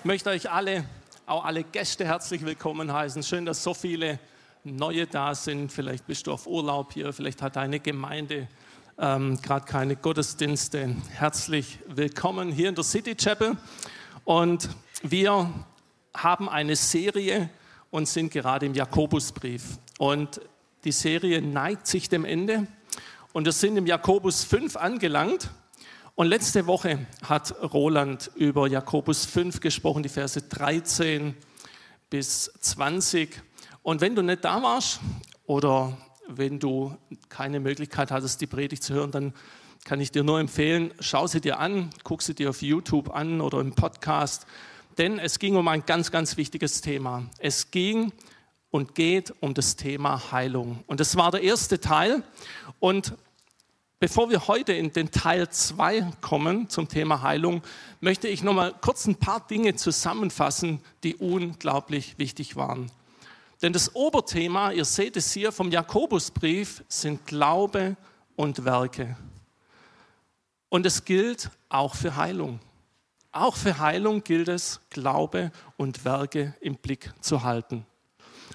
Ich möchte euch alle, auch alle Gäste herzlich willkommen heißen. Schön, dass so viele Neue da sind. Vielleicht bist du auf Urlaub hier, vielleicht hat deine Gemeinde ähm, gerade keine Gottesdienste. Herzlich willkommen hier in der City Chapel. Und wir haben eine Serie und sind gerade im Jakobusbrief. Und die Serie neigt sich dem Ende. Und wir sind im Jakobus 5 angelangt. Und letzte Woche hat Roland über Jakobus 5 gesprochen, die Verse 13 bis 20. Und wenn du nicht da warst oder wenn du keine Möglichkeit hattest, die Predigt zu hören, dann kann ich dir nur empfehlen, schau sie dir an, guck sie dir auf YouTube an oder im Podcast, denn es ging um ein ganz, ganz wichtiges Thema. Es ging und geht um das Thema Heilung. Und das war der erste Teil. Und bevor wir heute in den Teil 2 kommen zum Thema Heilung, möchte ich noch mal kurz ein paar Dinge zusammenfassen, die unglaublich wichtig waren. Denn das Oberthema, ihr seht es hier vom Jakobusbrief, sind Glaube und Werke. Und es gilt auch für Heilung. Auch für Heilung gilt es, Glaube und Werke im Blick zu halten.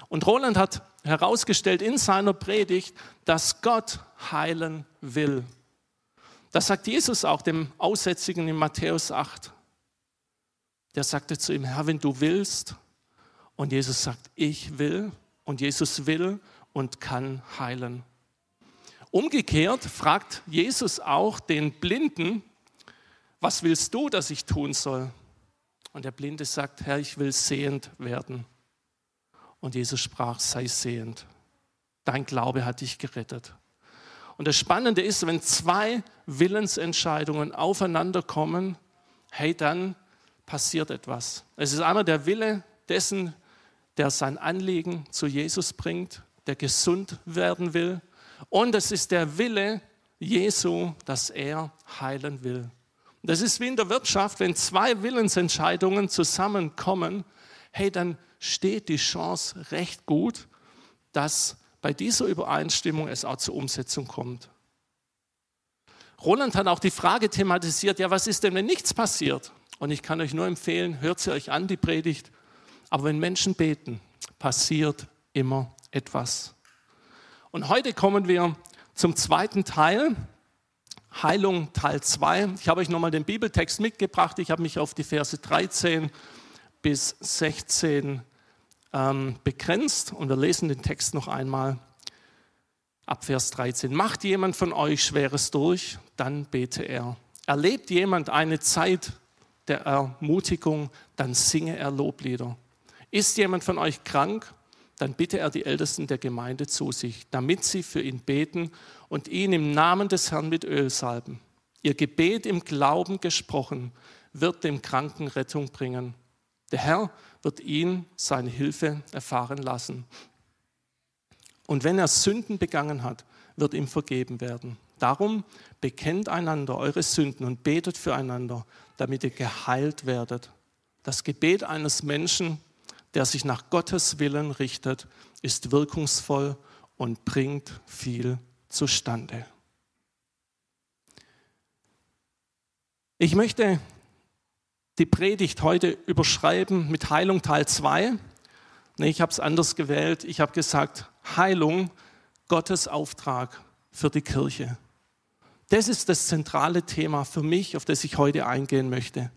Und Roland hat herausgestellt in seiner Predigt, dass Gott heilen will. Das sagt Jesus auch dem Aussätzigen in Matthäus 8. Der sagte zu ihm, Herr, wenn du willst, und Jesus sagt, ich will, und Jesus will und kann heilen. Umgekehrt fragt Jesus auch den Blinden, was willst du, dass ich tun soll? Und der Blinde sagt, Herr, ich will sehend werden. Und Jesus sprach, sei sehend. Dein Glaube hat dich gerettet. Und das Spannende ist, wenn zwei Willensentscheidungen aufeinander kommen, hey, dann passiert etwas. Es ist einmal der Wille dessen, der sein Anliegen zu Jesus bringt, der gesund werden will. Und es ist der Wille Jesu, dass er heilen will. Das ist wie in der Wirtschaft, wenn zwei Willensentscheidungen zusammenkommen, hey, dann steht die Chance recht gut, dass bei dieser Übereinstimmung es auch zur Umsetzung kommt. Roland hat auch die Frage thematisiert, ja, was ist denn, wenn nichts passiert? Und ich kann euch nur empfehlen, hört sie euch an, die Predigt. Aber wenn Menschen beten, passiert immer etwas. Und heute kommen wir zum zweiten Teil, Heilung Teil 2. Ich habe euch nochmal den Bibeltext mitgebracht. Ich habe mich auf die Verse 13 bis 16 ähm, begrenzt und wir lesen den Text noch einmal ab Vers 13. Macht jemand von euch Schweres durch, dann bete er. Erlebt jemand eine Zeit der Ermutigung, dann singe er Loblieder. Ist jemand von euch krank, dann bitte er die Ältesten der Gemeinde zu sich, damit sie für ihn beten und ihn im Namen des Herrn mit Öl salben. Ihr Gebet im Glauben gesprochen wird dem Kranken Rettung bringen. Der Herr wird ihn seine Hilfe erfahren lassen. Und wenn er Sünden begangen hat, wird ihm vergeben werden. Darum bekennt einander eure Sünden und betet füreinander, damit ihr geheilt werdet. Das Gebet eines Menschen, der sich nach Gottes Willen richtet, ist wirkungsvoll und bringt viel zustande. Ich möchte die Predigt heute überschreiben mit Heilung Teil 2. Nee, ich habe es anders gewählt. Ich habe gesagt, Heilung, Gottes Auftrag für die Kirche. Das ist das zentrale Thema für mich, auf das ich heute eingehen möchte.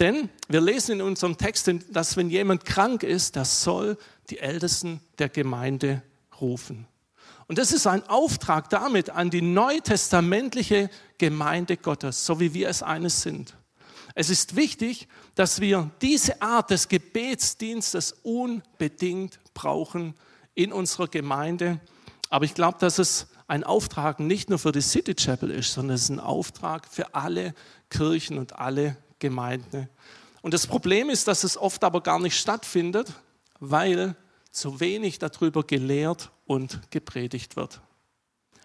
Denn wir lesen in unserem Text, dass wenn jemand krank ist, der soll die Ältesten der Gemeinde rufen. Und das ist ein Auftrag damit an die neutestamentliche Gemeinde Gottes, so wie wir es eines sind. Es ist wichtig, dass wir diese Art des Gebetsdienstes unbedingt brauchen in unserer Gemeinde. Aber ich glaube, dass es ein Auftrag nicht nur für die City Chapel ist, sondern es ist ein Auftrag für alle Kirchen und alle Gemeinde. Und das Problem ist, dass es oft aber gar nicht stattfindet, weil zu wenig darüber gelehrt und gepredigt wird.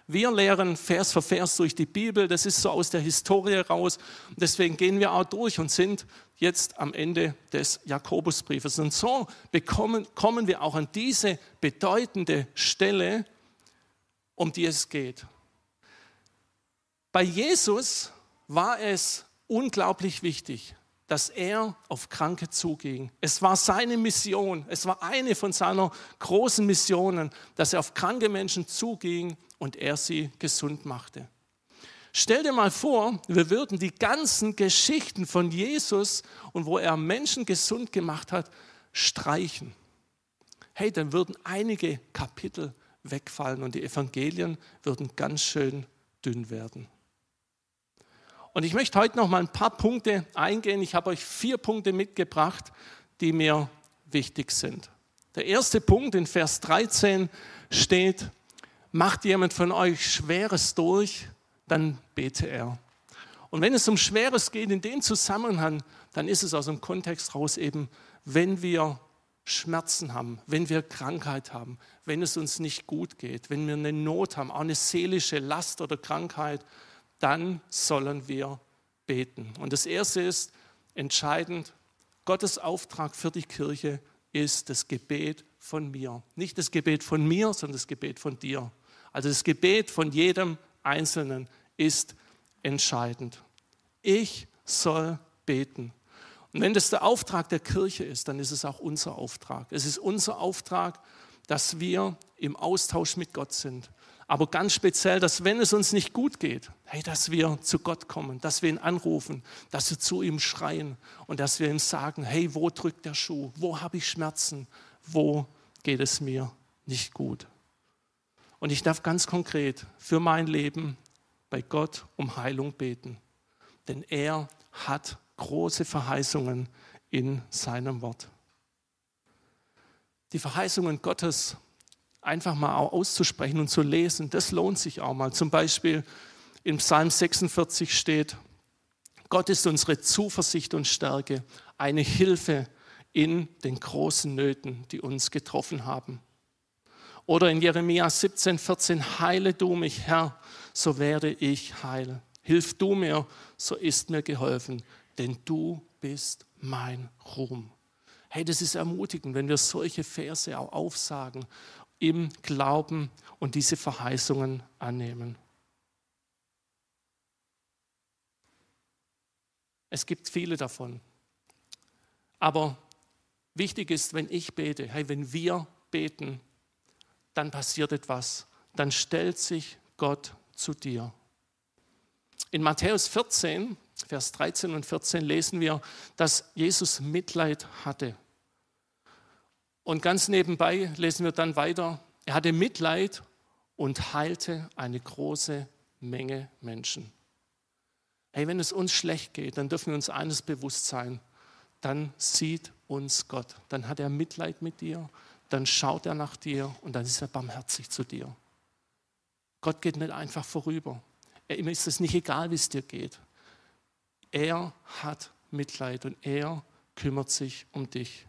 Wir lehren Vers für Vers durch die Bibel, das ist so aus der Historie raus. Deswegen gehen wir auch durch und sind jetzt am Ende des Jakobusbriefes. Und so bekommen, kommen wir auch an diese bedeutende Stelle, um die es geht. Bei Jesus war es unglaublich wichtig, dass er auf Kranke zuging. Es war seine Mission, es war eine von seiner großen Missionen, dass er auf kranke Menschen zuging und er sie gesund machte. Stell dir mal vor, wir würden die ganzen Geschichten von Jesus und wo er Menschen gesund gemacht hat, streichen. Hey, dann würden einige Kapitel wegfallen und die Evangelien würden ganz schön dünn werden. Und ich möchte heute noch mal ein paar Punkte eingehen. Ich habe euch vier Punkte mitgebracht, die mir wichtig sind. Der erste Punkt in Vers 13 steht, macht jemand von euch Schweres durch, dann bete er. Und wenn es um Schweres geht in dem Zusammenhang, dann ist es aus dem Kontext raus eben, wenn wir Schmerzen haben, wenn wir Krankheit haben, wenn es uns nicht gut geht, wenn wir eine Not haben, auch eine seelische Last oder Krankheit, dann sollen wir beten. Und das Erste ist entscheidend, Gottes Auftrag für die Kirche ist das Gebet von mir. Nicht das Gebet von mir, sondern das Gebet von dir. Also das Gebet von jedem Einzelnen ist entscheidend. Ich soll beten. Und wenn das der Auftrag der Kirche ist, dann ist es auch unser Auftrag. Es ist unser Auftrag, dass wir im Austausch mit Gott sind. Aber ganz speziell, dass wenn es uns nicht gut geht, hey, dass wir zu Gott kommen, dass wir ihn anrufen, dass wir zu ihm schreien und dass wir ihm sagen, hey, wo drückt der Schuh? Wo habe ich Schmerzen? Wo geht es mir nicht gut? Und ich darf ganz konkret für mein Leben bei Gott um Heilung beten. Denn er hat große Verheißungen in seinem Wort. Die Verheißungen Gottes einfach mal auszusprechen und zu lesen, das lohnt sich auch mal. Zum Beispiel im Psalm 46 steht, Gott ist unsere Zuversicht und Stärke, eine Hilfe in den großen Nöten, die uns getroffen haben. Oder in Jeremia 17, 14, heile du mich, Herr, so werde ich heil. Hilf du mir, so ist mir geholfen, denn du bist mein Ruhm. Hey, das ist ermutigend, wenn wir solche Verse auch aufsagen im Glauben und diese Verheißungen annehmen. Es gibt viele davon. Aber wichtig ist, wenn ich bete, hey, wenn wir beten, dann passiert etwas. Dann stellt sich Gott zu dir. In Matthäus 14, Vers 13 und 14 lesen wir, dass Jesus Mitleid hatte und ganz nebenbei lesen wir dann weiter, er hatte Mitleid und heilte eine große Menge Menschen. Hey, wenn es uns schlecht geht, dann dürfen wir uns eines bewusst sein. Dann sieht uns Gott. Dann hat er Mitleid mit dir. Dann schaut er nach dir und dann ist er barmherzig zu dir. Gott geht nicht einfach vorüber. Ihm ist es nicht egal, wie es dir geht. Er hat Mitleid und er kümmert sich um dich.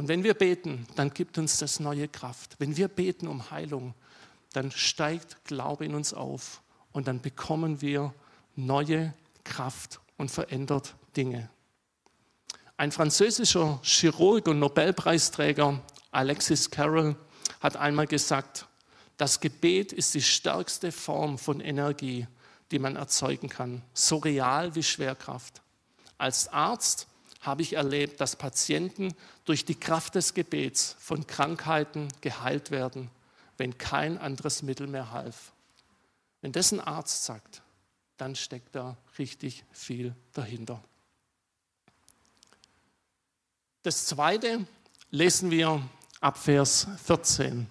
Und wenn wir beten, dann gibt uns das neue Kraft. Wenn wir beten um Heilung, dann steigt Glaube in uns auf und dann bekommen wir neue Kraft und verändert Dinge. Ein französischer Chirurg und Nobelpreisträger, Alexis Carroll, hat einmal gesagt, das Gebet ist die stärkste Form von Energie, die man erzeugen kann, so real wie Schwerkraft. Als Arzt habe ich erlebt, dass Patienten durch die Kraft des Gebets von Krankheiten geheilt werden, wenn kein anderes Mittel mehr half. Wenn das ein Arzt sagt, dann steckt da richtig viel dahinter. Das zweite lesen wir ab Vers 14.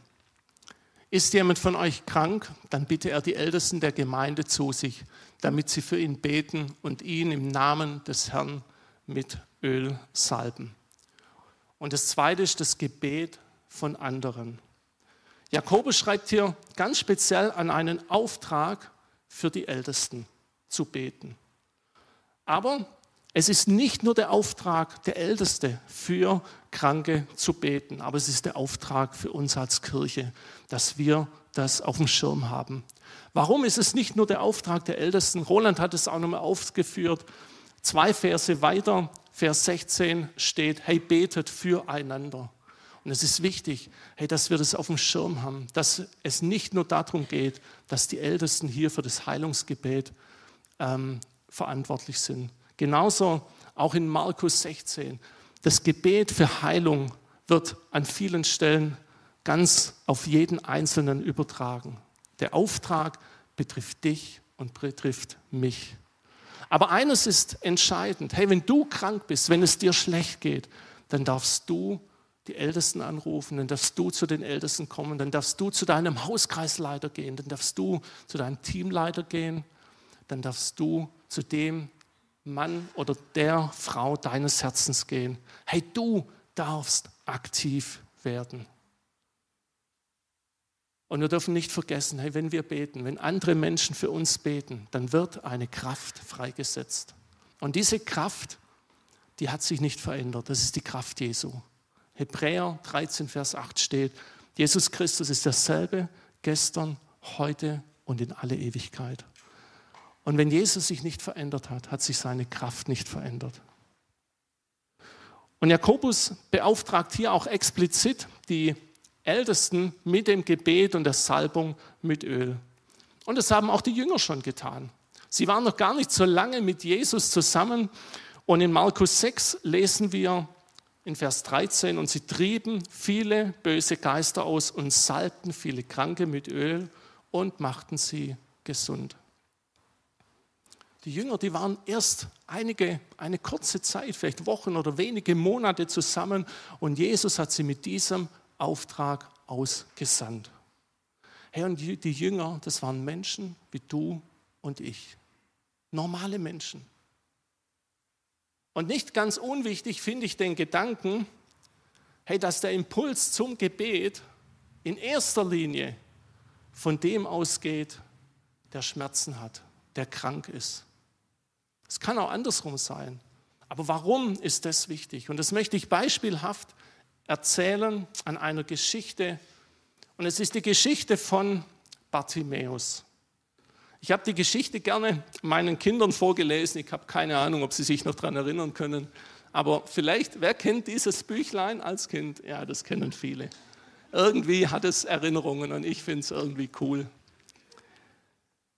Ist jemand von euch krank, dann bitte er die Ältesten der Gemeinde zu sich, damit sie für ihn beten und ihn im Namen des Herrn mit Öl salben. Und das zweite ist das Gebet von anderen. Jakobus schreibt hier ganz speziell an einen Auftrag für die Ältesten zu beten. Aber es ist nicht nur der Auftrag der Älteste für Kranke zu beten, aber es ist der Auftrag für uns als Kirche, dass wir das auf dem Schirm haben. Warum ist es nicht nur der Auftrag der Ältesten? Roland hat es auch nochmal aufgeführt. Zwei Verse weiter Vers 16 steht, hey, betet füreinander. Und es ist wichtig, hey, dass wir das auf dem Schirm haben, dass es nicht nur darum geht, dass die Ältesten hier für das Heilungsgebet ähm, verantwortlich sind. Genauso auch in Markus 16. Das Gebet für Heilung wird an vielen Stellen ganz auf jeden Einzelnen übertragen. Der Auftrag betrifft dich und betrifft mich. Aber eines ist entscheidend. Hey, wenn du krank bist, wenn es dir schlecht geht, dann darfst du die Ältesten anrufen, dann darfst du zu den Ältesten kommen, dann darfst du zu deinem Hauskreisleiter gehen, dann darfst du zu deinem Teamleiter gehen, dann darfst du zu dem Mann oder der Frau deines Herzens gehen. Hey, du darfst aktiv werden. Und wir dürfen nicht vergessen, hey, wenn wir beten, wenn andere Menschen für uns beten, dann wird eine Kraft freigesetzt. Und diese Kraft, die hat sich nicht verändert. Das ist die Kraft Jesu. Hebräer 13, Vers 8 steht, Jesus Christus ist derselbe gestern, heute und in alle Ewigkeit. Und wenn Jesus sich nicht verändert hat, hat sich seine Kraft nicht verändert. Und Jakobus beauftragt hier auch explizit die Ältesten mit dem Gebet und der Salbung mit Öl. Und das haben auch die Jünger schon getan. Sie waren noch gar nicht so lange mit Jesus zusammen. Und in Markus 6 lesen wir in Vers 13, und sie trieben viele böse Geister aus und salbten viele Kranke mit Öl und machten sie gesund. Die Jünger, die waren erst einige, eine kurze Zeit, vielleicht Wochen oder wenige Monate zusammen und Jesus hat sie mit diesem Auftrag ausgesandt. Herr, und die Jünger, das waren Menschen wie du und ich. Normale Menschen. Und nicht ganz unwichtig finde ich den Gedanken, hey, dass der Impuls zum Gebet in erster Linie von dem ausgeht, der Schmerzen hat, der krank ist. Es kann auch andersrum sein. Aber warum ist das wichtig? Und das möchte ich beispielhaft erzählen an einer Geschichte. Und es ist die Geschichte von Bartimäus. Ich habe die Geschichte gerne meinen Kindern vorgelesen. Ich habe keine Ahnung, ob sie sich noch daran erinnern können. Aber vielleicht, wer kennt dieses Büchlein als Kind? Ja, das kennen viele. Irgendwie hat es Erinnerungen und ich finde es irgendwie cool.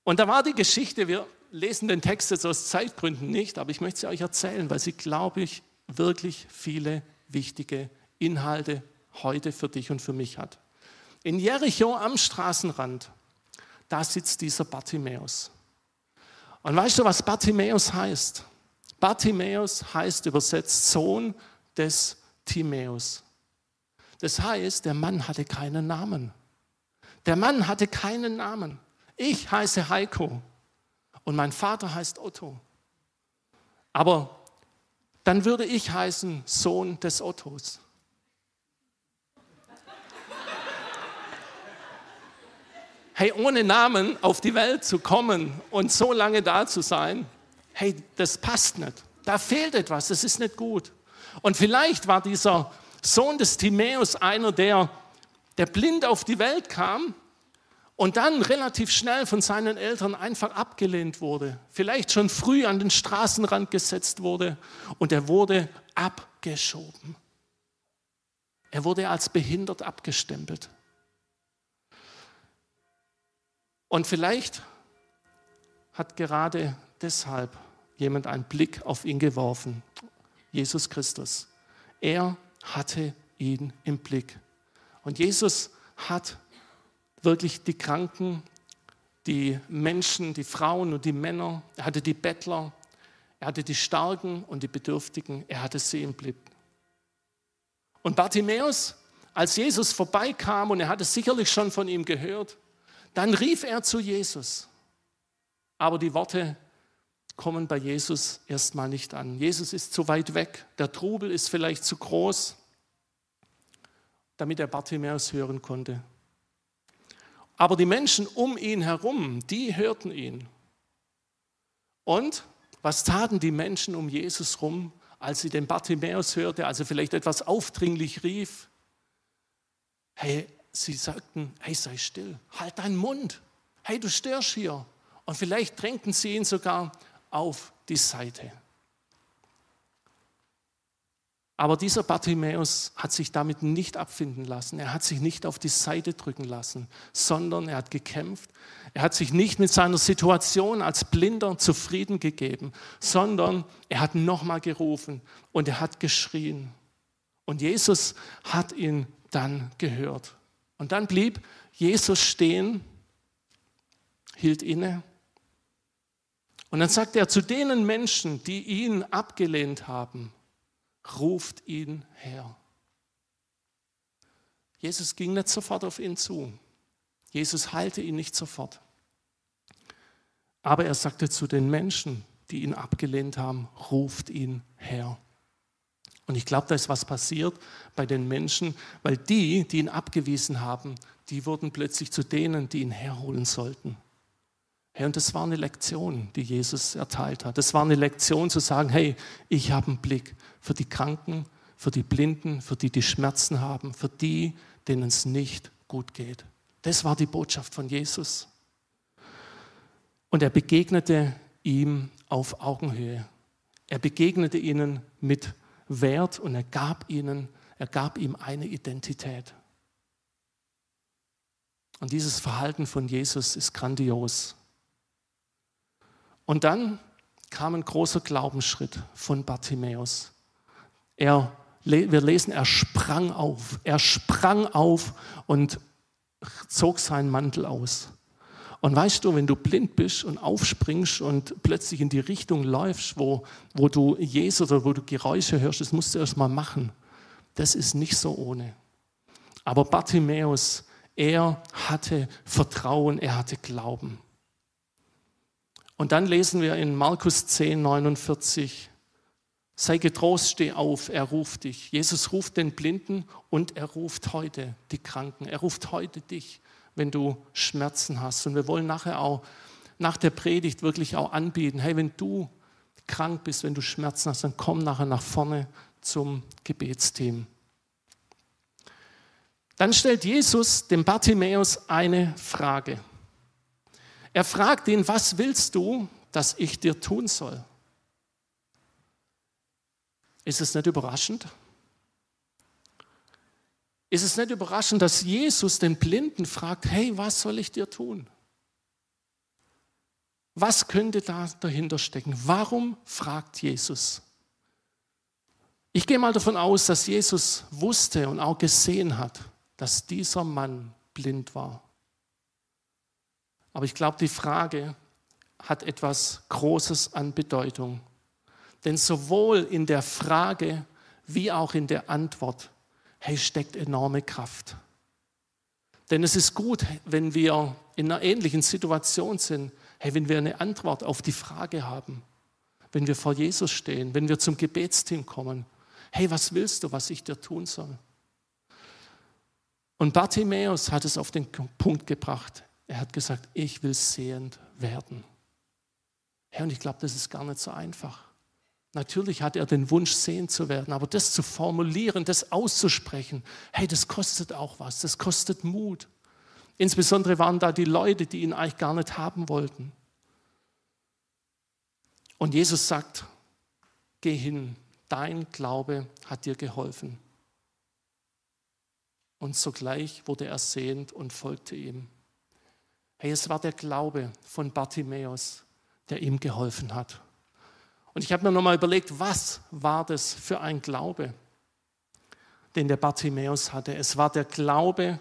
Und da war die Geschichte, wir lesen den Text jetzt aus Zeitgründen nicht, aber ich möchte sie euch erzählen, weil sie, glaube ich, wirklich viele wichtige Inhalte heute für dich und für mich hat. In Jericho am Straßenrand, da sitzt dieser Bartimäus. Und weißt du, was Bartimäus heißt? Bartimäus heißt übersetzt Sohn des Timäus. Das heißt, der Mann hatte keinen Namen. Der Mann hatte keinen Namen. Ich heiße Heiko und mein Vater heißt Otto. Aber dann würde ich heißen Sohn des Ottos. Hey, ohne Namen auf die Welt zu kommen und so lange da zu sein, hey, das passt nicht. Da fehlt etwas, das ist nicht gut. Und vielleicht war dieser Sohn des Timäus einer, der, der blind auf die Welt kam und dann relativ schnell von seinen Eltern einfach abgelehnt wurde. Vielleicht schon früh an den Straßenrand gesetzt wurde und er wurde abgeschoben. Er wurde als behindert abgestempelt. Und vielleicht hat gerade deshalb jemand einen Blick auf ihn geworfen. Jesus Christus. Er hatte ihn im Blick. Und Jesus hat wirklich die Kranken, die Menschen, die Frauen und die Männer, er hatte die Bettler, er hatte die Starken und die Bedürftigen, er hatte sie im Blick. Und Bartimäus, als Jesus vorbeikam und er hatte sicherlich schon von ihm gehört, dann rief er zu Jesus. Aber die Worte kommen bei Jesus erstmal nicht an. Jesus ist zu weit weg, der Trubel ist vielleicht zu groß, damit er Bartimäus hören konnte. Aber die Menschen um ihn herum, die hörten ihn. Und was taten die Menschen um Jesus rum, als sie den Bartimäus hörte, als er vielleicht etwas aufdringlich rief? Hey, sie sagten, hey, sei still, halt deinen Mund, hey, du störst hier. Und vielleicht drängten sie ihn sogar auf die Seite. Aber dieser Bartimäus hat sich damit nicht abfinden lassen. Er hat sich nicht auf die Seite drücken lassen, sondern er hat gekämpft. Er hat sich nicht mit seiner Situation als Blinder zufrieden gegeben, sondern er hat nochmal gerufen und er hat geschrien. Und Jesus hat ihn dann gehört. Und dann blieb Jesus stehen, hielt inne. Und dann sagt er zu denen Menschen, die ihn abgelehnt haben, ruft ihn her. Jesus ging nicht sofort auf ihn zu. Jesus heilte ihn nicht sofort. Aber er sagte zu den Menschen, die ihn abgelehnt haben, ruft ihn her. Und ich glaube, da ist was passiert bei den Menschen, weil die, die ihn abgewiesen haben, die wurden plötzlich zu denen, die ihn herholen sollten. Hey, und das war eine Lektion, die Jesus erteilt hat. Das war eine Lektion zu sagen, hey, ich habe einen Blick für die Kranken, für die Blinden, für die, die Schmerzen haben, für die, denen es nicht gut geht. Das war die Botschaft von Jesus. Und er begegnete ihm auf Augenhöhe. Er begegnete ihnen mit Wert und er gab ihnen, er gab ihm eine Identität. Und dieses Verhalten von Jesus ist grandios. Und dann kam ein großer Glaubensschritt von Bartimäus. Er, wir lesen, er sprang auf. Er sprang auf und zog seinen Mantel aus. Und weißt du, wenn du blind bist und aufspringst und plötzlich in die Richtung läufst, wo, wo du Jesus oder wo du Geräusche hörst, das musst du erst mal machen. Das ist nicht so ohne. Aber Bartimäus, er hatte Vertrauen, er hatte Glauben. Und dann lesen wir in Markus 10, 49, sei getrost, steh auf, er ruft dich. Jesus ruft den Blinden und er ruft heute die Kranken. Er ruft heute dich, wenn du Schmerzen hast. Und wir wollen nachher auch nach der Predigt wirklich auch anbieten, hey, wenn du krank bist, wenn du Schmerzen hast, dann komm nachher nach vorne zum Gebetsteam. Dann stellt Jesus dem Bartimäus eine Frage. Er fragt ihn, was willst du, dass ich dir tun soll? Ist es nicht überraschend? Ist es nicht überraschend, dass Jesus den Blinden fragt, hey, was soll ich dir tun? Was könnte da dahinter stecken? Warum fragt Jesus? Ich gehe mal davon aus, dass Jesus wusste und auch gesehen hat, dass dieser Mann blind war. Aber ich glaube, die Frage hat etwas Großes an Bedeutung. Denn sowohl in der Frage wie auch in der Antwort hey, steckt enorme Kraft. Denn es ist gut, wenn wir in einer ähnlichen Situation sind, hey, wenn wir eine Antwort auf die Frage haben, wenn wir vor Jesus stehen, wenn wir zum Gebetsteam kommen, hey, was willst du, was ich dir tun soll? Und Bartimäus hat es auf den Punkt gebracht. Er hat gesagt, ich will sehend werden. Ja, und ich glaube, das ist gar nicht so einfach. Natürlich hat er den Wunsch, sehend zu werden, aber das zu formulieren, das auszusprechen, hey, das kostet auch was, das kostet Mut. Insbesondere waren da die Leute, die ihn eigentlich gar nicht haben wollten. Und Jesus sagt, geh hin, dein Glaube hat dir geholfen. Und sogleich wurde er sehend und folgte ihm. Hey, es war der Glaube von Bartimäus, der ihm geholfen hat. Und ich habe mir nochmal überlegt, was war das für ein Glaube, den der Bartimäus hatte? Es war der Glaube,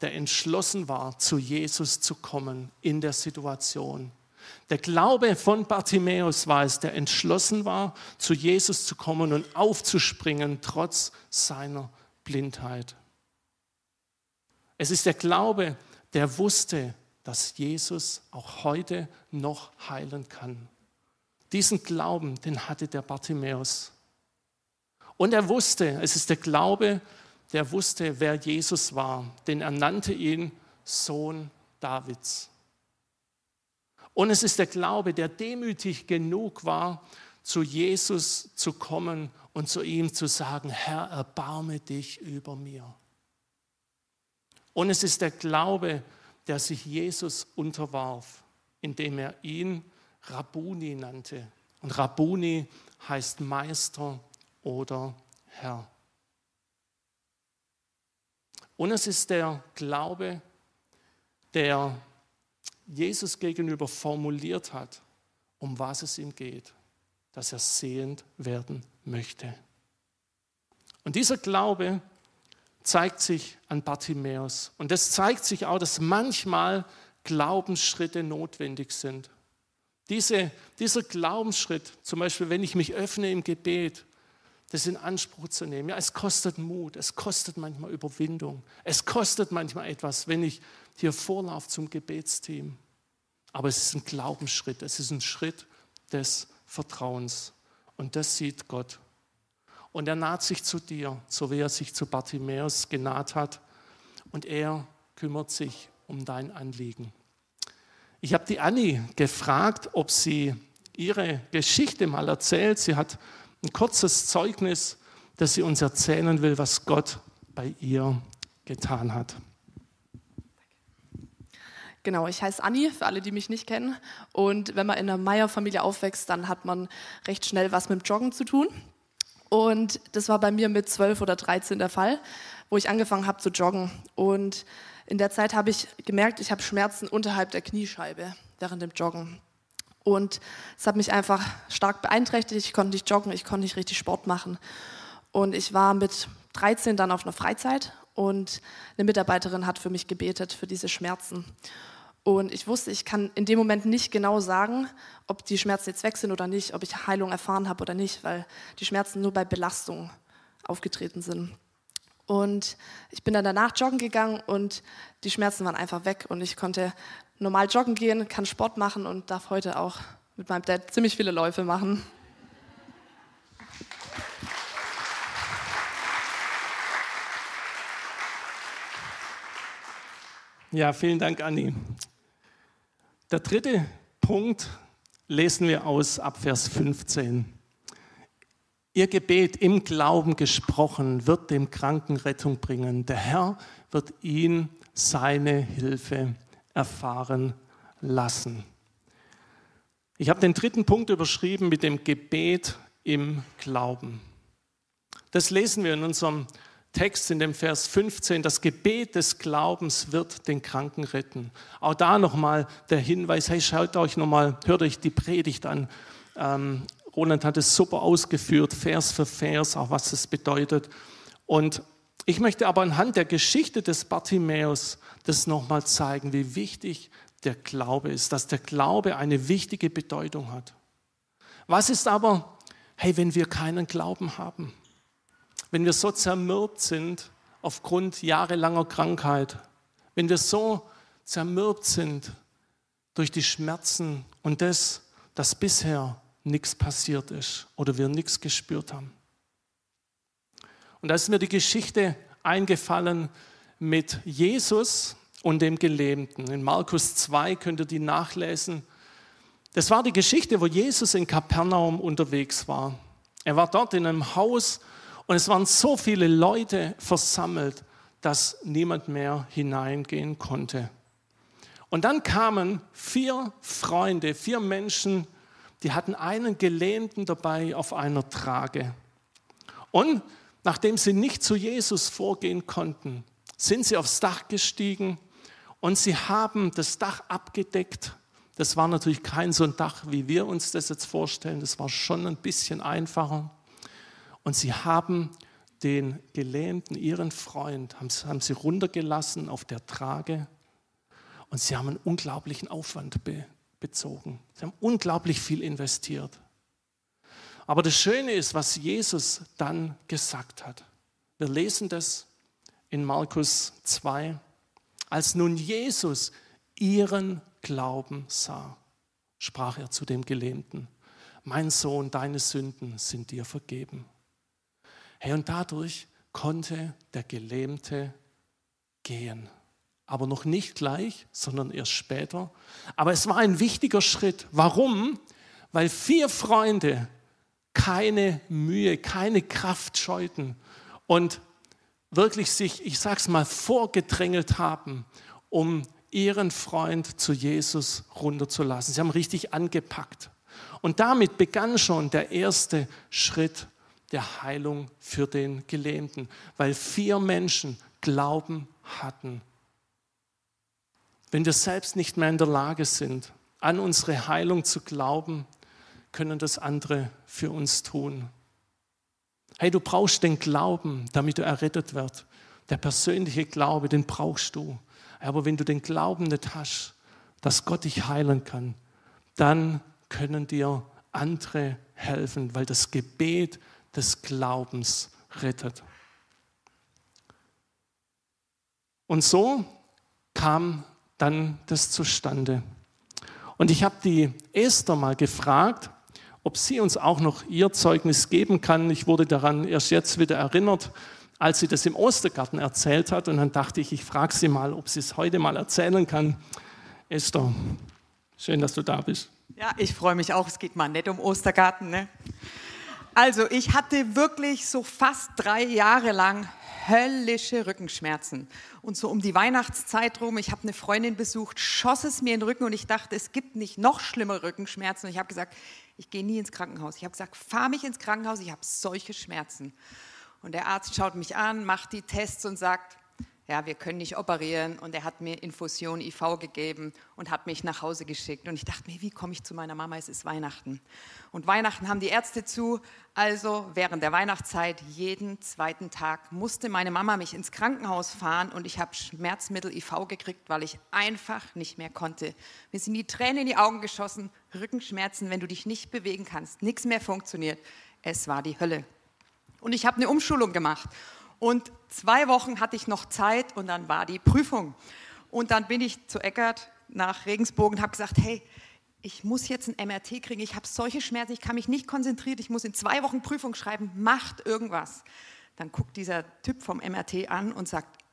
der entschlossen war, zu Jesus zu kommen in der Situation. Der Glaube von Bartimäus war es, der entschlossen war, zu Jesus zu kommen und aufzuspringen, trotz seiner Blindheit. Es ist der Glaube, der wusste, dass Jesus auch heute noch heilen kann. Diesen Glauben, den hatte der Bartimäus. Und er wusste, es ist der Glaube, der wusste, wer Jesus war, denn er nannte ihn Sohn Davids. Und es ist der Glaube, der demütig genug war, zu Jesus zu kommen und zu ihm zu sagen, Herr, erbarme dich über mir. Und es ist der Glaube, der sich Jesus unterwarf, indem er ihn Rabuni nannte. Und Rabuni heißt Meister oder Herr. Und es ist der Glaube, der Jesus gegenüber formuliert hat, um was es ihm geht, dass er sehend werden möchte. Und dieser Glaube zeigt sich an Bartimäus. Und es zeigt sich auch, dass manchmal Glaubensschritte notwendig sind. Diese, dieser Glaubensschritt, zum Beispiel, wenn ich mich öffne im Gebet, das in Anspruch zu nehmen. Ja, es kostet Mut, es kostet manchmal Überwindung, es kostet manchmal etwas, wenn ich hier vorlaufe zum Gebetsteam. Aber es ist ein Glaubensschritt, es ist ein Schritt des Vertrauens. Und das sieht Gott. Und er naht sich zu dir, so wie er sich zu Bartimäus genaht hat. Und er kümmert sich um dein Anliegen. Ich habe die Annie gefragt, ob sie ihre Geschichte mal erzählt. Sie hat ein kurzes Zeugnis, das sie uns erzählen will, was Gott bei ihr getan hat. Genau, ich heiße Anni, für alle, die mich nicht kennen. Und wenn man in einer Meier-Familie aufwächst, dann hat man recht schnell was mit Joggen zu tun. Und das war bei mir mit 12 oder 13 der Fall, wo ich angefangen habe zu joggen. Und in der Zeit habe ich gemerkt, ich habe Schmerzen unterhalb der Kniescheibe während dem Joggen. Und es hat mich einfach stark beeinträchtigt. Ich konnte nicht joggen, ich konnte nicht richtig Sport machen. Und ich war mit 13 dann auf einer Freizeit und eine Mitarbeiterin hat für mich gebetet, für diese Schmerzen. Und ich wusste, ich kann in dem Moment nicht genau sagen, ob die Schmerzen jetzt weg sind oder nicht, ob ich Heilung erfahren habe oder nicht, weil die Schmerzen nur bei Belastung aufgetreten sind. Und ich bin dann danach joggen gegangen und die Schmerzen waren einfach weg und ich konnte normal joggen gehen, kann Sport machen und darf heute auch mit meinem Dad ziemlich viele Läufe machen. Ja, vielen Dank, Anni. Der dritte Punkt lesen wir aus ab Vers 15. Ihr Gebet im Glauben gesprochen wird dem Kranken Rettung bringen. Der Herr wird ihn seine Hilfe erfahren lassen. Ich habe den dritten Punkt überschrieben mit dem Gebet im Glauben. Das lesen wir in unserem Text in dem Vers 15, das Gebet des Glaubens wird den Kranken retten. Auch da nochmal der Hinweis, hey, schaut euch nochmal, hört euch die Predigt an. Ähm, Roland hat es super ausgeführt, Vers für Vers, auch was es bedeutet. Und ich möchte aber anhand der Geschichte des Bartimäus das nochmal zeigen, wie wichtig der Glaube ist, dass der Glaube eine wichtige Bedeutung hat. Was ist aber, hey, wenn wir keinen Glauben haben? wenn wir so zermürbt sind aufgrund jahrelanger Krankheit, wenn wir so zermürbt sind durch die Schmerzen und das, dass bisher nichts passiert ist oder wir nichts gespürt haben. Und da ist mir die Geschichte eingefallen mit Jesus und dem Gelähmten. In Markus 2 könnt ihr die nachlesen. Das war die Geschichte, wo Jesus in Kapernaum unterwegs war. Er war dort in einem Haus und es waren so viele Leute versammelt, dass niemand mehr hineingehen konnte. Und dann kamen vier Freunde, vier Menschen, die hatten einen Gelähmten dabei auf einer Trage. Und nachdem sie nicht zu Jesus vorgehen konnten, sind sie aufs Dach gestiegen und sie haben das Dach abgedeckt. Das war natürlich kein so ein Dach, wie wir uns das jetzt vorstellen. Das war schon ein bisschen einfacher. Und sie haben den Gelähmten, ihren Freund, haben, sie runtergelassen auf der Trage und sie haben einen unglaublichen Aufwand be, bezogen. Sie haben unglaublich viel investiert. Aber das Schöne ist, was Jesus dann gesagt hat. Wir lesen das in Markus 2. Als nun Jesus ihren Glauben sah, sprach er zu dem Gelähmten, mein Sohn, deine Sünden sind dir vergeben. Hey, und dadurch konnte der Gelähmte gehen. Aber noch nicht gleich, sondern erst später. Aber es war ein wichtiger Schritt. Warum? Weil vier Freunde keine Mühe, keine Kraft scheuten und wirklich sich, ich sag's mal, vorgedrängelt haben, um ihren Freund zu Jesus runterzulassen. Sie haben richtig angepackt. Und damit begann schon der erste Schritt der Heilung für den Gelähmten, weil vier Menschen Glauben hatten. Wenn wir selbst nicht mehr in der Lage sind, an unsere Heilung zu glauben, können das andere für uns tun. Hey, du brauchst den Glauben, damit du errettet wirst. Der persönliche Glaube, den brauchst du. Aber wenn du den Glauben nicht hast, dass Gott dich heilen kann, dann können dir andere helfen, weil das Gebet des Glaubens rettet. Und so kam dann das zustande. Und ich habe die Esther mal gefragt, ob sie uns auch noch ihr Zeugnis geben kann. Ich wurde daran erst jetzt wieder erinnert, als sie das im Ostergarten erzählt hat. Und dann dachte ich, ich frage sie mal, ob sie es heute mal erzählen kann. Esther, schön, dass du da bist. Ja, ich freue mich auch. Es geht mal nicht um Ostergarten. Ne? Also, ich hatte wirklich so fast drei Jahre lang höllische Rückenschmerzen. Und so um die Weihnachtszeit rum, ich habe eine Freundin besucht, schoss es mir in den Rücken und ich dachte, es gibt nicht noch schlimmere Rückenschmerzen. Und ich habe gesagt, ich gehe nie ins Krankenhaus. Ich habe gesagt, fahr mich ins Krankenhaus, ich habe solche Schmerzen. Und der Arzt schaut mich an, macht die Tests und sagt, ja, wir können nicht operieren. Und er hat mir Infusion IV gegeben und hat mich nach Hause geschickt. Und ich dachte mir, wie komme ich zu meiner Mama? Es ist Weihnachten. Und Weihnachten haben die Ärzte zu. Also während der Weihnachtszeit, jeden zweiten Tag, musste meine Mama mich ins Krankenhaus fahren und ich habe Schmerzmittel IV gekriegt, weil ich einfach nicht mehr konnte. Mir sind die Tränen in die Augen geschossen, Rückenschmerzen, wenn du dich nicht bewegen kannst, nichts mehr funktioniert. Es war die Hölle. Und ich habe eine Umschulung gemacht und zwei Wochen hatte ich noch Zeit und dann war die Prüfung. Und dann bin ich zu Eckert nach Regensburg und habe gesagt, hey, ich muss jetzt ein MRT kriegen, ich habe solche Schmerzen, ich kann mich nicht konzentrieren, ich muss in zwei Wochen Prüfung schreiben, macht irgendwas. Dann guckt dieser Typ vom MRT an und sagt,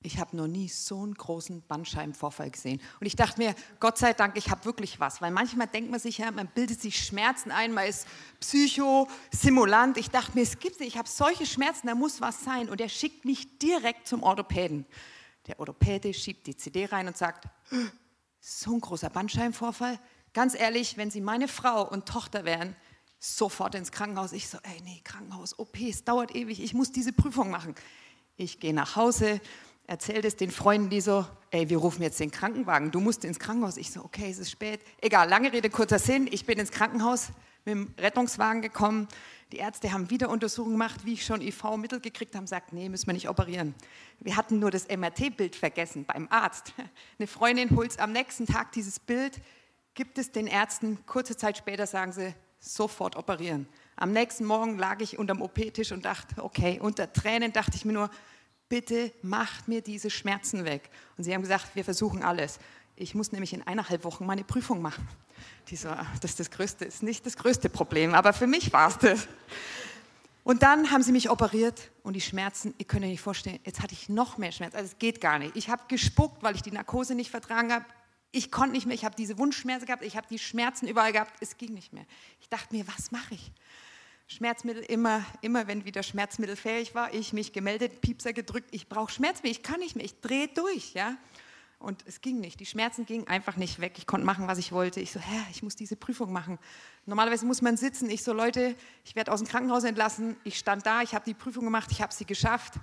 ich habe noch nie so einen großen Bandscheibenvorfall gesehen. Und ich dachte mir, Gott sei Dank, ich habe wirklich was. Weil manchmal denkt man sich ja, man bildet sich Schmerzen ein, man ist Psycho-Simulant. Ich dachte mir, es gibt nicht, ich habe solche Schmerzen, da muss was sein. Und er schickt mich direkt zum Orthopäden. Der Orthopäde schiebt die CD rein und sagt, so ein großer Bandscheibenvorfall. Ganz ehrlich, wenn Sie meine Frau und Tochter wären, sofort ins Krankenhaus. Ich so, ey, nee, Krankenhaus, OP, es dauert ewig, ich muss diese Prüfung machen. Ich gehe nach Hause, erzählt es den Freunden, die so, ey, wir rufen jetzt den Krankenwagen, du musst ins Krankenhaus. Ich so, okay, es ist spät. Egal, lange Rede, kurzer Sinn. Ich bin ins Krankenhaus mit dem Rettungswagen gekommen. Die Ärzte haben wieder Untersuchungen gemacht, wie ich schon IV-Mittel gekriegt habe, sagt, nee, müssen wir nicht operieren. Wir hatten nur das MRT-Bild vergessen beim Arzt. Eine Freundin holt am nächsten Tag dieses Bild, gibt es den Ärzten, kurze Zeit später sagen sie, sofort operieren. Am nächsten Morgen lag ich unterm OP-Tisch und dachte, okay, unter Tränen dachte ich mir nur, bitte macht mir diese Schmerzen weg. Und sie haben gesagt, wir versuchen alles. Ich muss nämlich in eineinhalb Wochen meine Prüfung machen. Die so, das ist das Größte, ist nicht das größte Problem, aber für mich war es das. Und dann haben sie mich operiert und die Schmerzen, ihr könnt euch nicht vorstellen, jetzt hatte ich noch mehr Schmerzen. Also es geht gar nicht. Ich habe gespuckt, weil ich die Narkose nicht vertragen habe. Ich konnte nicht mehr, ich habe diese Wundschmerzen gehabt, ich habe die Schmerzen überall gehabt, es ging nicht mehr. Ich dachte mir, was mache ich? Schmerzmittel immer, immer wenn wieder Schmerzmittel fähig war, ich mich gemeldet, Piepser gedrückt, ich brauche Schmerzmittel, ich kann nicht mehr, ich drehe durch, ja. Und es ging nicht, die Schmerzen gingen einfach nicht weg, ich konnte machen, was ich wollte. Ich so, hä, ich muss diese Prüfung machen. Normalerweise muss man sitzen, ich so, Leute, ich werde aus dem Krankenhaus entlassen, ich stand da, ich habe die Prüfung gemacht, ich habe sie geschafft.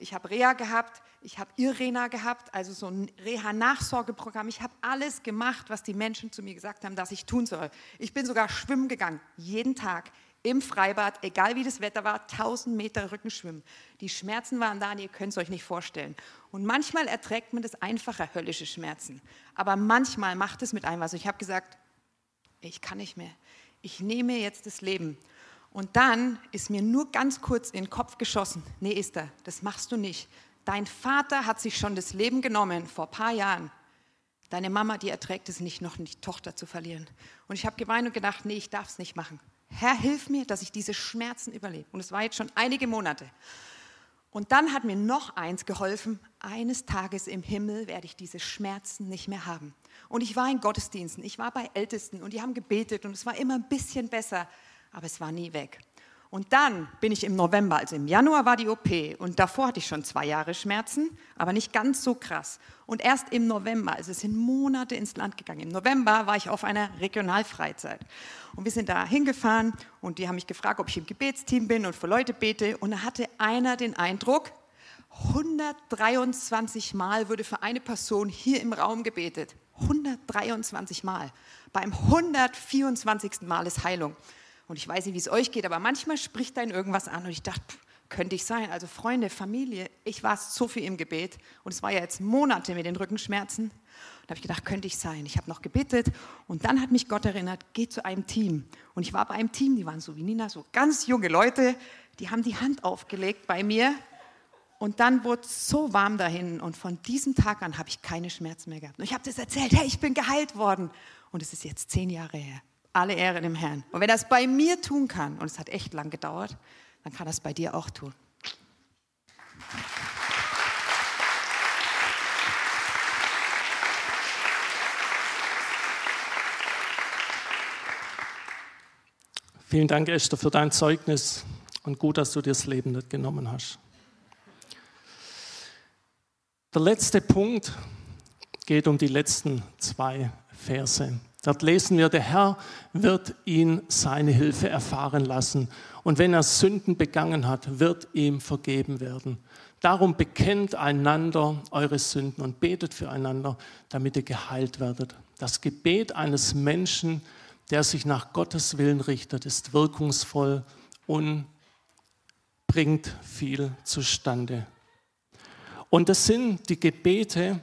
Ich habe Reha gehabt, ich habe Irena gehabt, also so ein Reha-Nachsorgeprogramm. Ich habe alles gemacht, was die Menschen zu mir gesagt haben, dass ich tun soll. Ich bin sogar schwimmen gegangen, jeden Tag im Freibad, egal wie das Wetter war, 1000 Meter Rückenschwimmen. Die Schmerzen waren da und ihr könnt es euch nicht vorstellen. Und manchmal erträgt man das einfacher, höllische Schmerzen. Aber manchmal macht es mit einem was. Ich habe gesagt, ich kann nicht mehr. Ich nehme jetzt das Leben. Und dann ist mir nur ganz kurz in den Kopf geschossen, nee Esther, das machst du nicht. Dein Vater hat sich schon das Leben genommen vor ein paar Jahren. Deine Mama, die erträgt es nicht, noch die Tochter zu verlieren. Und ich habe geweint und gedacht, nee, ich darf es nicht machen. Herr, hilf mir, dass ich diese Schmerzen überlebe. Und es war jetzt schon einige Monate. Und dann hat mir noch eins geholfen, eines Tages im Himmel werde ich diese Schmerzen nicht mehr haben. Und ich war in Gottesdiensten, ich war bei Ältesten und die haben gebetet und es war immer ein bisschen besser, aber es war nie weg. Und dann bin ich im November, also im Januar war die OP und davor hatte ich schon zwei Jahre Schmerzen, aber nicht ganz so krass. Und erst im November, also es sind Monate ins Land gegangen, im November war ich auf einer Regionalfreizeit. Und wir sind da hingefahren und die haben mich gefragt, ob ich im Gebetsteam bin und für Leute bete. Und da hatte einer den Eindruck, 123 Mal wurde für eine Person hier im Raum gebetet. 123 Mal. Beim 124. Mal ist Heilung. Und ich weiß nicht, wie es euch geht, aber manchmal spricht dann irgendwas an und ich dachte, könnte ich sein. Also Freunde, Familie, ich war so viel im Gebet und es war ja jetzt Monate mit den Rückenschmerzen. Da habe ich gedacht, könnte ich sein. Ich habe noch gebetet und dann hat mich Gott erinnert, geh zu einem Team. Und ich war bei einem Team, die waren so wie Nina, so ganz junge Leute, die haben die Hand aufgelegt bei mir und dann wurde es so warm dahin und von diesem Tag an habe ich keine Schmerzen mehr gehabt. Und ich habe das erzählt, hey, ich bin geheilt worden. Und es ist jetzt zehn Jahre her. Alle Ehre dem Herrn. Und wenn er es bei mir tun kann, und es hat echt lang gedauert, dann kann er es bei dir auch tun. Vielen Dank, Esther, für dein Zeugnis und gut, dass du dir das Leben nicht genommen hast. Der letzte Punkt geht um die letzten zwei Verse. Dort lesen wir, der Herr wird ihn seine Hilfe erfahren lassen. Und wenn er Sünden begangen hat, wird ihm vergeben werden. Darum bekennt einander eure Sünden und betet füreinander, damit ihr geheilt werdet. Das Gebet eines Menschen, der sich nach Gottes Willen richtet, ist wirkungsvoll und bringt viel zustande. Und das sind die Gebete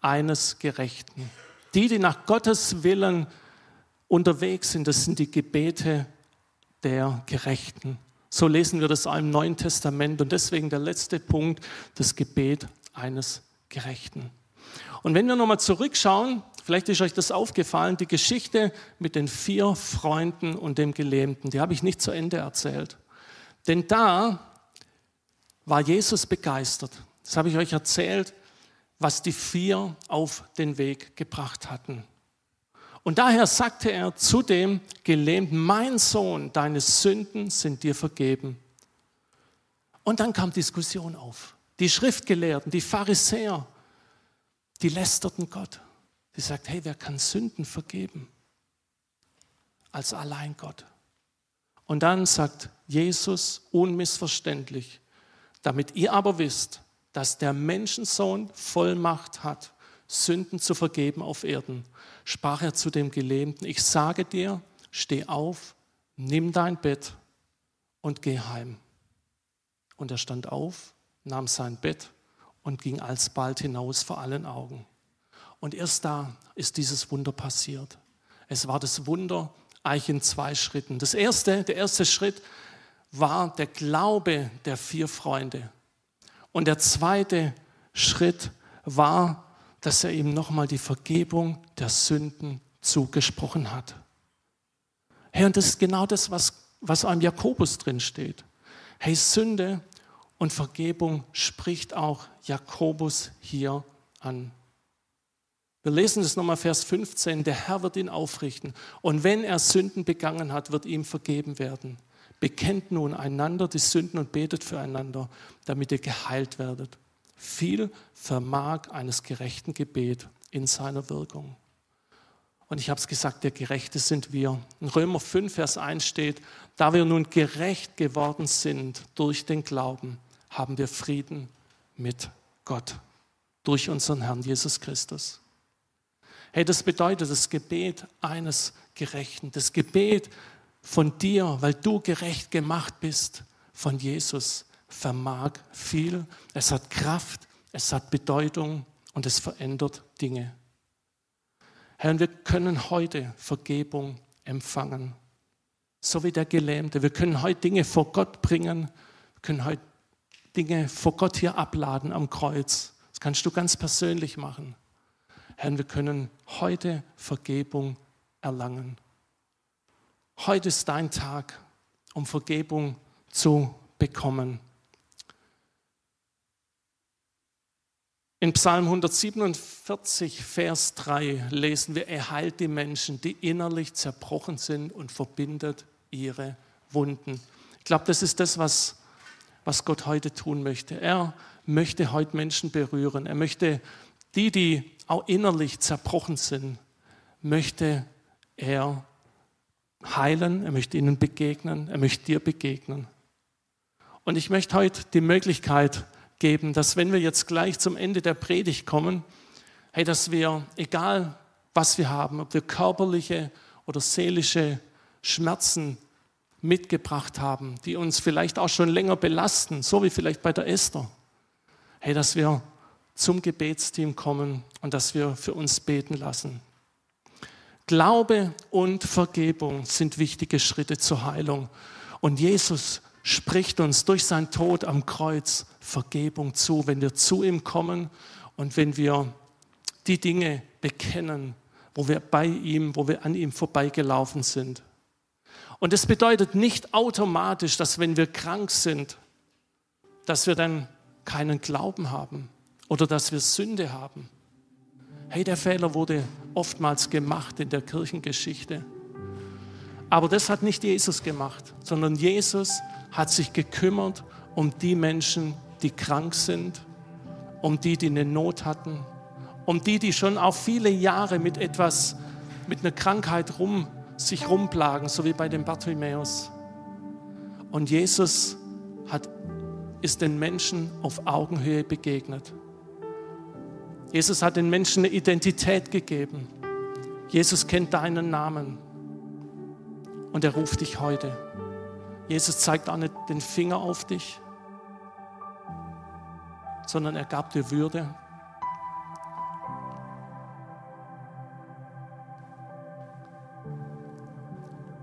eines Gerechten. Die, die nach Gottes Willen unterwegs sind, das sind die Gebete der Gerechten. So lesen wir das auch im Neuen Testament und deswegen der letzte Punkt, das Gebet eines Gerechten. Und wenn wir nochmal zurückschauen, vielleicht ist euch das aufgefallen, die Geschichte mit den vier Freunden und dem Gelähmten, die habe ich nicht zu Ende erzählt. Denn da war Jesus begeistert. Das habe ich euch erzählt, was die vier auf den Weg gebracht hatten. Und daher sagte er zu dem Gelähmten, mein Sohn, deine Sünden sind dir vergeben. Und dann kam Diskussion auf. Die Schriftgelehrten, die Pharisäer, die lästerten Gott. Sie sagt, hey, wer kann Sünden vergeben? Als allein Gott. Und dann sagt Jesus unmissverständlich, damit ihr aber wisst, dass der Menschensohn Vollmacht hat, Sünden zu vergeben auf Erden, sprach er zu dem Gelähmten, ich sage dir, steh auf, nimm dein Bett und geh heim. Und er stand auf, nahm sein Bett und ging alsbald hinaus vor allen Augen. Und erst da ist dieses Wunder passiert. Es war das Wunder eigentlich in zwei Schritten. Das erste, der erste Schritt war der Glaube der vier Freunde. Und der zweite Schritt war, dass er ihm nochmal die Vergebung der Sünden zugesprochen hat. Hey, und das ist genau das, was, was am Jakobus drin steht. Hey, Sünde und Vergebung spricht auch Jakobus hier an. Wir lesen das nochmal Vers 15. Der Herr wird ihn aufrichten. Und wenn er Sünden begangen hat, wird ihm vergeben werden. Bekennt nun einander die Sünden und betet füreinander, damit ihr geheilt werdet. Viel vermag eines gerechten Gebet in seiner Wirkung. Und ich habe es gesagt, der Gerechte sind wir. In Römer 5, Vers 1 steht, da wir nun gerecht geworden sind durch den Glauben, haben wir Frieden mit Gott durch unseren Herrn Jesus Christus. Hey, das bedeutet das Gebet eines Gerechten, das Gebet von dir, weil du gerecht gemacht bist, von Jesus, vermag viel. Es hat Kraft, es hat Bedeutung und es verändert Dinge. Herr, wir können heute Vergebung empfangen, so wie der Gelähmte. Wir können heute Dinge vor Gott bringen, wir können heute Dinge vor Gott hier abladen am Kreuz. Das kannst du ganz persönlich machen. Herr, wir können heute Vergebung erlangen. Heute ist dein Tag, um Vergebung zu bekommen. In Psalm 147, Vers 3 lesen wir, er heilt die Menschen, die innerlich zerbrochen sind und verbindet ihre Wunden. Ich glaube, das ist das, was, was Gott heute tun möchte. Er möchte heute Menschen berühren. Er möchte die, die auch innerlich zerbrochen sind, möchte er heilen, er möchte ihnen begegnen, er möchte dir begegnen. Und ich möchte heute die Möglichkeit geben, dass wenn wir jetzt gleich zum Ende der Predigt kommen, hey, dass wir, egal was wir haben, ob wir körperliche oder seelische Schmerzen mitgebracht haben, die uns vielleicht auch schon länger belasten, so wie vielleicht bei der Esther, hey, dass wir zum Gebetsteam kommen und dass wir für uns beten lassen. Glaube und Vergebung sind wichtige Schritte zur Heilung. Und Jesus spricht uns durch seinen Tod am Kreuz Vergebung zu, wenn wir zu ihm kommen und wenn wir die Dinge bekennen, wo wir bei ihm, wo wir an ihm vorbeigelaufen sind. Und das bedeutet nicht automatisch, dass wenn wir krank sind, dass wir dann keinen Glauben haben oder dass wir Sünde haben. Hey, der Fehler wurde oftmals gemacht in der Kirchengeschichte. Aber das hat nicht Jesus gemacht, sondern Jesus hat sich gekümmert um die Menschen, die krank sind, um die, die eine Not hatten, um die, die schon auch viele Jahre mit etwas, mit einer Krankheit rum, sich rumplagen, so wie bei dem Bartimäus. Und Jesus hat, ist den Menschen auf Augenhöhe begegnet. Jesus hat den Menschen eine Identität gegeben. Jesus kennt deinen Namen und er ruft dich heute. Jesus zeigt auch nicht den Finger auf dich, sondern er gab dir Würde.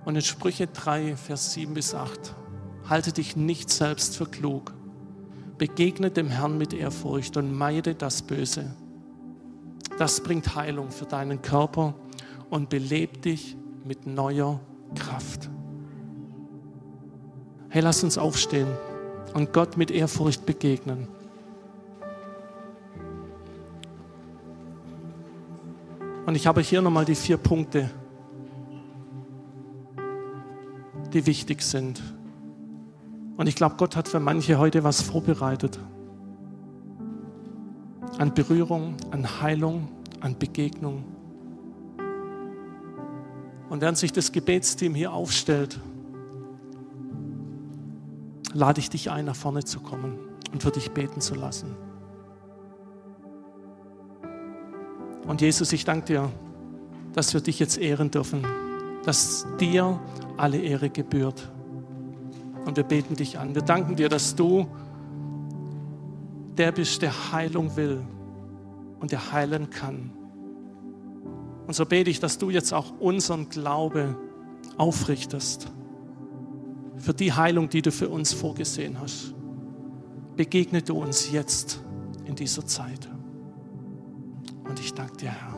Und in Sprüche 3, Vers 7 bis 8, halte dich nicht selbst für klug, begegne dem Herrn mit Ehrfurcht und meide das Böse. Das bringt Heilung für deinen Körper und belebt dich mit neuer Kraft. Hey, lass uns aufstehen und Gott mit Ehrfurcht begegnen. Und ich habe hier nochmal die vier Punkte die wichtig sind. Und ich glaube, Gott hat für manche heute was vorbereitet. An Berührung, an Heilung, an Begegnung. Und während sich das Gebetsteam hier aufstellt, lade ich dich ein, nach vorne zu kommen und für dich beten zu lassen. Und Jesus, ich danke dir, dass wir dich jetzt ehren dürfen dass dir alle Ehre gebührt. Und wir beten dich an. Wir danken dir, dass du der bist, der Heilung will und der heilen kann. Und so bete ich, dass du jetzt auch unseren Glaube aufrichtest für die Heilung, die du für uns vorgesehen hast. Begegne du uns jetzt in dieser Zeit. Und ich danke dir, Herr.